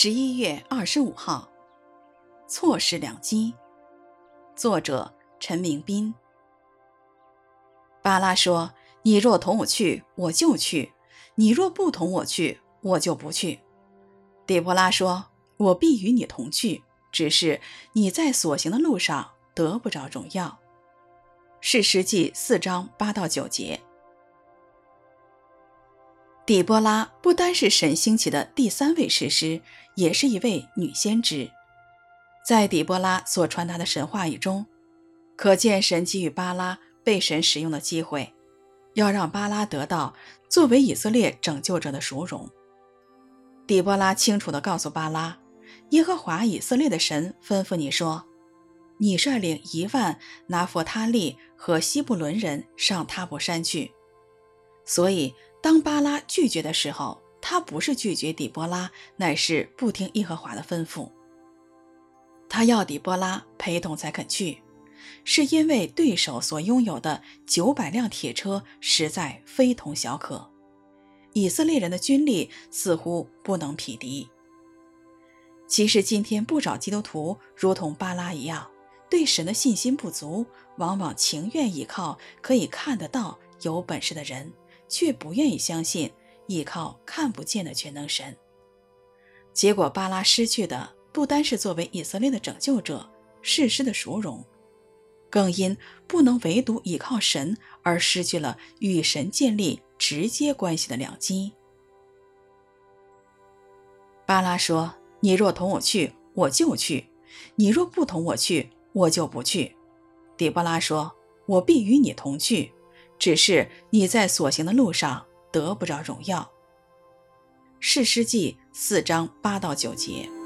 十一月二十五号，错失良机。作者：陈明斌。巴拉说：“你若同我去，我就去；你若不同我去，我就不去。”底波拉说：“我必与你同去，只是你在所行的路上得不着荣耀。”士师记四章八到九节。底波拉不单是神兴起的第三位士师，也是一位女先知。在底波拉所传达的神话语中，可见神给予巴拉被神使用的机会，要让巴拉得到作为以色列拯救者的殊荣。底波拉清楚地告诉巴拉，耶和华以色列的神吩咐你说：“你率领一万拿弗他利和西布伦人上他布山去。”所以。当巴拉拒绝的时候，他不是拒绝底波拉，乃是不听耶和华的吩咐。他要底波拉陪同才肯去，是因为对手所拥有的九百辆铁车实在非同小可，以色列人的军力似乎不能匹敌。其实今天不找基督徒如同巴拉一样，对神的信心不足，往往情愿依靠可以看得到、有本事的人。却不愿意相信依靠看不见的全能神，结果巴拉失去的不单是作为以色列的拯救者、士师的殊荣，更因不能唯独依靠神而失去了与神建立直接关系的良机。巴拉说：“你若同我去，我就去；你若不同我去，我就不去。”底波拉说：“我必与你同去。”只是你在所行的路上得不着荣耀。世师记四章八到九节。